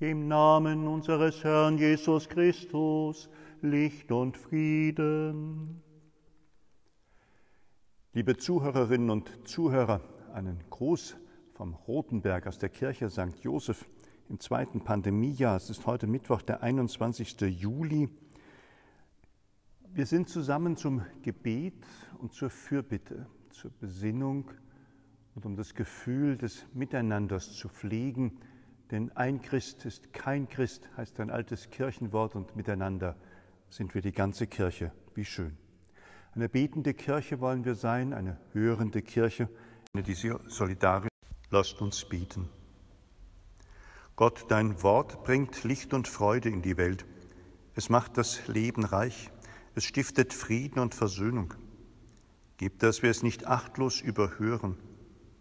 Im Namen unseres Herrn Jesus Christus, Licht und Frieden. Liebe Zuhörerinnen und Zuhörer, einen Gruß vom Rotenberg aus der Kirche St. Joseph im zweiten Pandemiejahr. Es ist heute Mittwoch, der 21. Juli. Wir sind zusammen zum Gebet und zur Fürbitte, zur Besinnung und um das Gefühl des Miteinanders zu pflegen, denn ein Christ ist kein Christ, heißt ein altes Kirchenwort, und miteinander sind wir die ganze Kirche. Wie schön. Eine betende Kirche wollen wir sein, eine hörende Kirche, eine, die solidarisch. Lasst uns beten. Gott, dein Wort bringt Licht und Freude in die Welt. Es macht das Leben reich. Es stiftet Frieden und Versöhnung. Gib, dass wir es nicht achtlos überhören.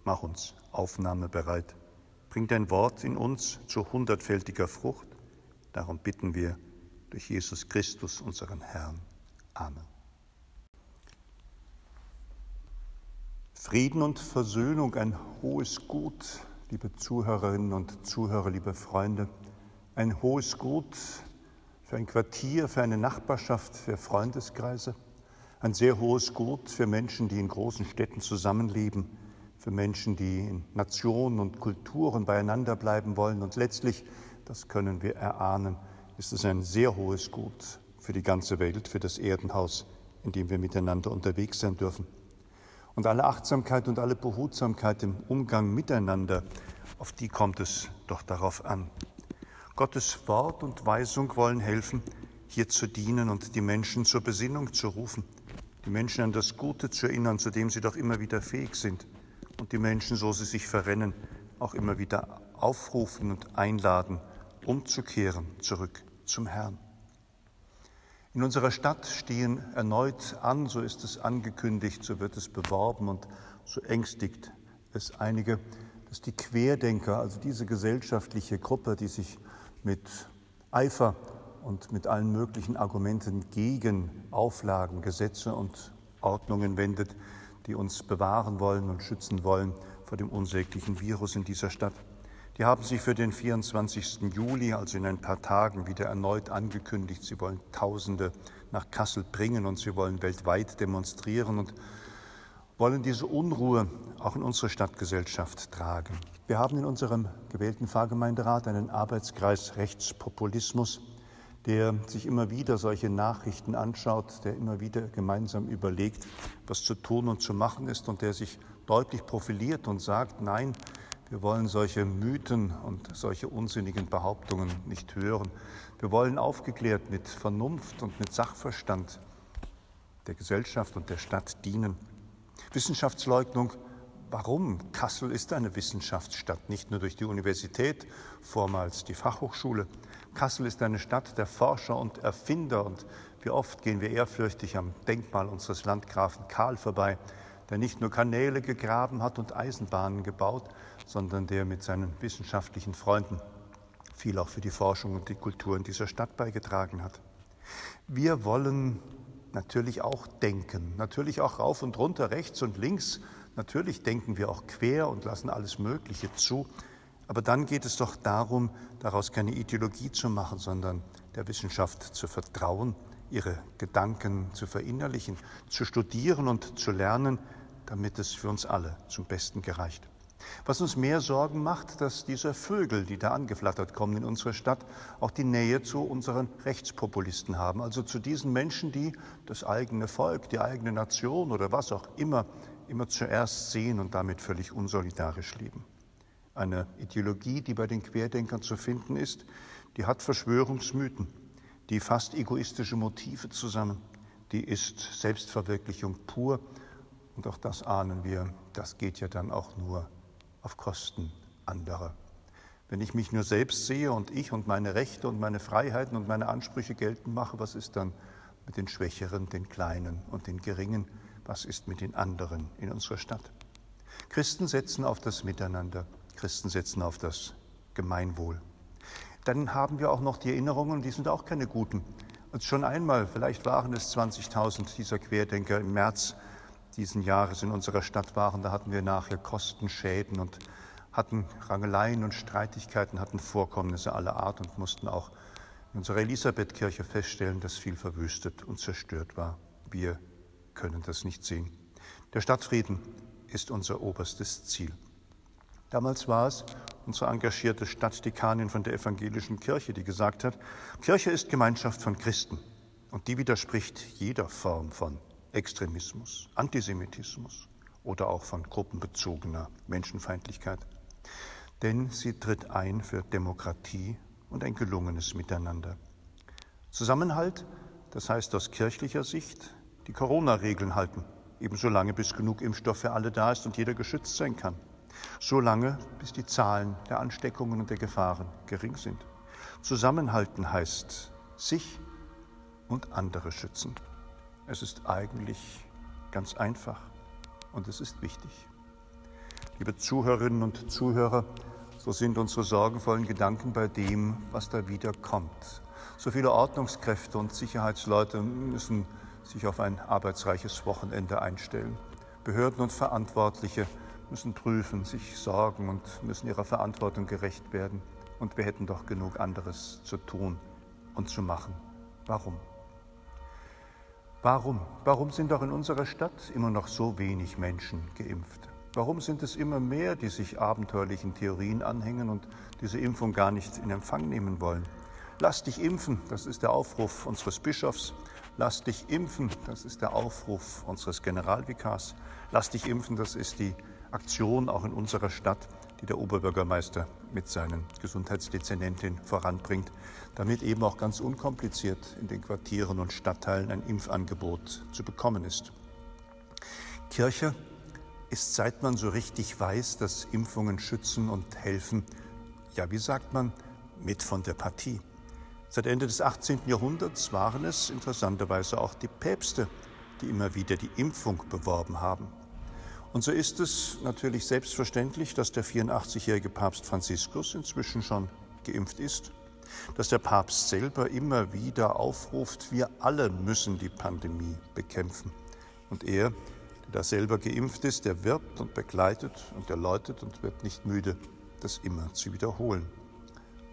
Mach uns aufnahmebereit. Bring dein Wort in uns zu hundertfältiger Frucht. Darum bitten wir durch Jesus Christus, unseren Herrn. Amen. Frieden und Versöhnung, ein hohes Gut, liebe Zuhörerinnen und Zuhörer, liebe Freunde, ein hohes Gut für ein Quartier, für eine Nachbarschaft, für Freundeskreise, ein sehr hohes Gut für Menschen, die in großen Städten zusammenleben, für Menschen, die in Nationen und Kulturen beieinander bleiben wollen. Und letztlich, das können wir erahnen, ist es ein sehr hohes Gut für die ganze Welt, für das Erdenhaus, in dem wir miteinander unterwegs sein dürfen. Und alle Achtsamkeit und alle Behutsamkeit im Umgang miteinander, auf die kommt es doch darauf an. Gottes Wort und Weisung wollen helfen, hier zu dienen und die Menschen zur Besinnung zu rufen, die Menschen an das Gute zu erinnern, zu dem sie doch immer wieder fähig sind und die Menschen, so sie sich verrennen, auch immer wieder aufrufen und einladen, umzukehren zurück zum Herrn. In unserer Stadt stehen erneut an, so ist es angekündigt, so wird es beworben und so ängstigt es einige, dass die Querdenker, also diese gesellschaftliche Gruppe, die sich mit Eifer und mit allen möglichen Argumenten gegen Auflagen, Gesetze und Ordnungen wendet, die uns bewahren wollen und schützen wollen vor dem unsäglichen Virus in dieser Stadt. Die haben sich für den 24. Juli, also in ein paar Tagen, wieder erneut angekündigt. Sie wollen Tausende nach Kassel bringen und sie wollen weltweit demonstrieren und wollen diese Unruhe auch in unsere Stadtgesellschaft tragen. Wir haben in unserem gewählten Pfarrgemeinderat einen Arbeitskreis Rechtspopulismus der sich immer wieder solche Nachrichten anschaut, der immer wieder gemeinsam überlegt, was zu tun und zu machen ist und der sich deutlich profiliert und sagt, nein, wir wollen solche Mythen und solche unsinnigen Behauptungen nicht hören. Wir wollen aufgeklärt mit Vernunft und mit Sachverstand der Gesellschaft und der Stadt dienen. Wissenschaftsleugnung Warum? Kassel ist eine Wissenschaftsstadt, nicht nur durch die Universität, vormals die Fachhochschule. Kassel ist eine Stadt der Forscher und Erfinder und wie oft gehen wir ehrfürchtig am Denkmal unseres Landgrafen Karl vorbei, der nicht nur Kanäle gegraben hat und Eisenbahnen gebaut, sondern der mit seinen wissenschaftlichen Freunden viel auch für die Forschung und die Kultur in dieser Stadt beigetragen hat. Wir wollen natürlich auch denken, natürlich auch rauf und runter, rechts und links Natürlich denken wir auch quer und lassen alles Mögliche zu, aber dann geht es doch darum, daraus keine Ideologie zu machen, sondern der Wissenschaft zu vertrauen, ihre Gedanken zu verinnerlichen, zu studieren und zu lernen, damit es für uns alle zum Besten gereicht. Was uns mehr Sorgen macht, dass diese Vögel, die da angeflattert kommen in unsere Stadt, auch die Nähe zu unseren Rechtspopulisten haben, also zu diesen Menschen, die das eigene Volk, die eigene Nation oder was auch immer immer zuerst sehen und damit völlig unsolidarisch leben. Eine Ideologie, die bei den Querdenkern zu finden ist, die hat Verschwörungsmythen, die fasst egoistische Motive zusammen, die ist Selbstverwirklichung pur und auch das ahnen wir, das geht ja dann auch nur auf Kosten anderer. Wenn ich mich nur selbst sehe und ich und meine Rechte und meine Freiheiten und meine Ansprüche geltend mache, was ist dann mit den Schwächeren, den Kleinen und den Geringen? Was ist mit den anderen in unserer Stadt. Christen setzen auf das Miteinander, Christen setzen auf das Gemeinwohl. Dann haben wir auch noch die Erinnerungen, die sind auch keine guten. Und schon einmal, vielleicht waren es 20.000 dieser Querdenker im März diesen Jahres in unserer Stadt waren, da hatten wir nachher Kostenschäden und hatten Rangeleien und Streitigkeiten, hatten Vorkommnisse aller Art und mussten auch in unserer Elisabethkirche feststellen, dass viel verwüstet und zerstört war. Wir können das nicht sehen. Der Stadtfrieden ist unser oberstes Ziel. Damals war es unsere engagierte Stadtdekanin von der evangelischen Kirche, die gesagt hat, Kirche ist Gemeinschaft von Christen und die widerspricht jeder Form von Extremismus, Antisemitismus oder auch von gruppenbezogener Menschenfeindlichkeit. Denn sie tritt ein für Demokratie und ein gelungenes Miteinander. Zusammenhalt, das heißt aus kirchlicher Sicht, die Corona-Regeln halten, ebenso lange bis genug Impfstoff für alle da ist und jeder geschützt sein kann so lange, bis die Zahlen der Ansteckungen und der Gefahren gering sind. Zusammenhalten heißt sich und andere schützen. Es ist eigentlich ganz einfach und es ist wichtig. Liebe Zuhörerinnen und Zuhörer, so sind unsere sorgenvollen Gedanken bei dem, was da wieder kommt. So viele Ordnungskräfte und Sicherheitsleute müssen sich auf ein arbeitsreiches Wochenende einstellen. Behörden und Verantwortliche müssen prüfen, sich sorgen und müssen ihrer Verantwortung gerecht werden. Und wir hätten doch genug anderes zu tun und zu machen. Warum? Warum? Warum sind doch in unserer Stadt immer noch so wenig Menschen geimpft? Warum sind es immer mehr, die sich abenteuerlichen Theorien anhängen und diese Impfung gar nicht in Empfang nehmen wollen? Lass dich impfen, das ist der Aufruf unseres Bischofs. Lass dich impfen, das ist der Aufruf unseres Generalvikars. Lass dich impfen, das ist die Aktion auch in unserer Stadt, die der Oberbürgermeister mit seinen Gesundheitsdezernentin voranbringt, damit eben auch ganz unkompliziert in den Quartieren und Stadtteilen ein Impfangebot zu bekommen ist. Kirche ist, seit man so richtig weiß, dass Impfungen schützen und helfen, ja, wie sagt man, mit von der Partie. Seit Ende des 18. Jahrhunderts waren es interessanterweise auch die Päpste, die immer wieder die Impfung beworben haben. Und so ist es natürlich selbstverständlich, dass der 84-jährige Papst Franziskus inzwischen schon geimpft ist, dass der Papst selber immer wieder aufruft, wir alle müssen die Pandemie bekämpfen. Und er, der da selber geimpft ist, der wirbt und begleitet und der läutet und wird nicht müde, das immer zu wiederholen.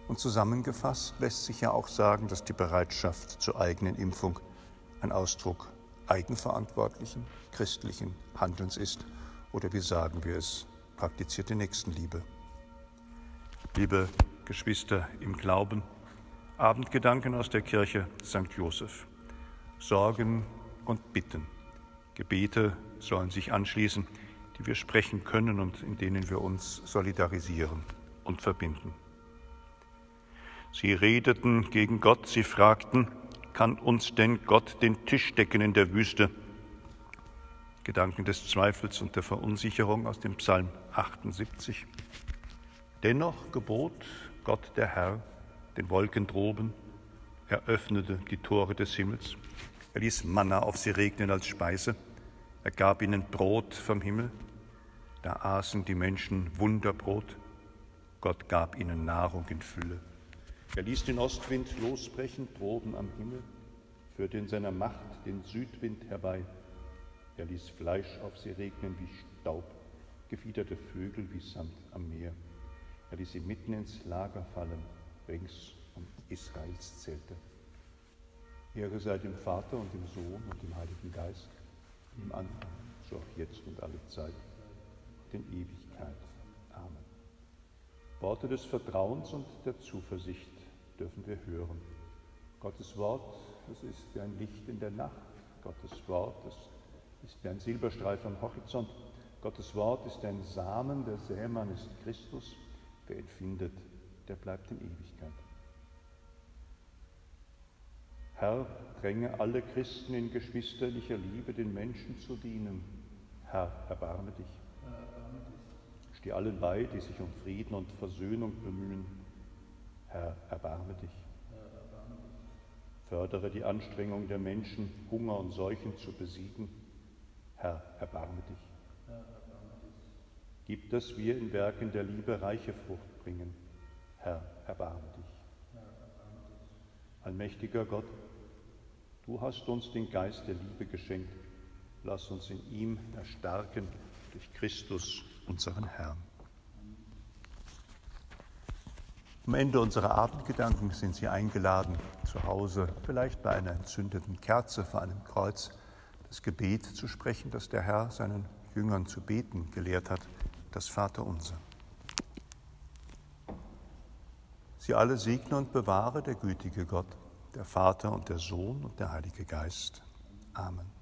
Und zusammengefasst lässt sich ja auch sagen, dass die Bereitschaft zur eigenen Impfung ein Ausdruck eigenverantwortlichen christlichen Handelns ist oder wie sagen wir es, praktizierte Nächstenliebe. Liebe Geschwister im Glauben, Abendgedanken aus der Kirche St. Joseph. Sorgen und Bitten. Gebete sollen sich anschließen, die wir sprechen können und in denen wir uns solidarisieren und verbinden. Sie redeten gegen Gott, sie fragten, kann uns denn Gott den Tisch decken in der Wüste? Gedanken des Zweifels und der Verunsicherung aus dem Psalm 78. Dennoch gebot Gott der Herr den Wolken droben, er öffnete die Tore des Himmels, er ließ Manna auf sie regnen als Speise, er gab ihnen Brot vom Himmel, da aßen die Menschen Wunderbrot, Gott gab ihnen Nahrung in Fülle. Er ließ den Ostwind losbrechen droben am Himmel, führte in seiner Macht den Südwind herbei, er ließ Fleisch auf sie regnen wie Staub, gefiederte Vögel wie Sand am Meer. Er ließ sie mitten ins Lager fallen, rings um Israels Zelte. Ehre sei dem Vater und dem Sohn und dem Heiligen Geist, im Anfang, so auch jetzt und alle Zeit, in Ewigkeit. Amen. Worte des Vertrauens und der Zuversicht dürfen wir hören. Gottes Wort, das ist wie ein Licht in der Nacht. Gottes Wort, das ist wie ein Silberstreif am Horizont. Gottes Wort ist ein Samen, der Sämann ist Christus. Wer ihn findet, der bleibt in Ewigkeit. Herr, dränge alle Christen in geschwisterlicher Liebe den Menschen zu dienen. Herr, erbarme dich. Steh allen bei, die sich um Frieden und Versöhnung bemühen. Herr, erbarme dich. Fördere die Anstrengung der Menschen, Hunger und Seuchen zu besiegen Herr, erbarme dich. Gib, dass wir in Werken der Liebe reiche Frucht bringen. Herr, erbarme dich. Allmächtiger Gott, du hast uns den Geist der Liebe geschenkt. Lass uns in ihm erstarken durch Christus, unseren Herrn. Am Ende unserer Abendgedanken sind Sie eingeladen, zu Hause vielleicht bei einer entzündeten Kerze vor einem Kreuz das Gebet zu sprechen, das der Herr seinen Jüngern zu beten gelehrt hat, das Vaterunser. Sie alle segne und bewahre der gütige Gott, der Vater und der Sohn und der Heilige Geist. Amen.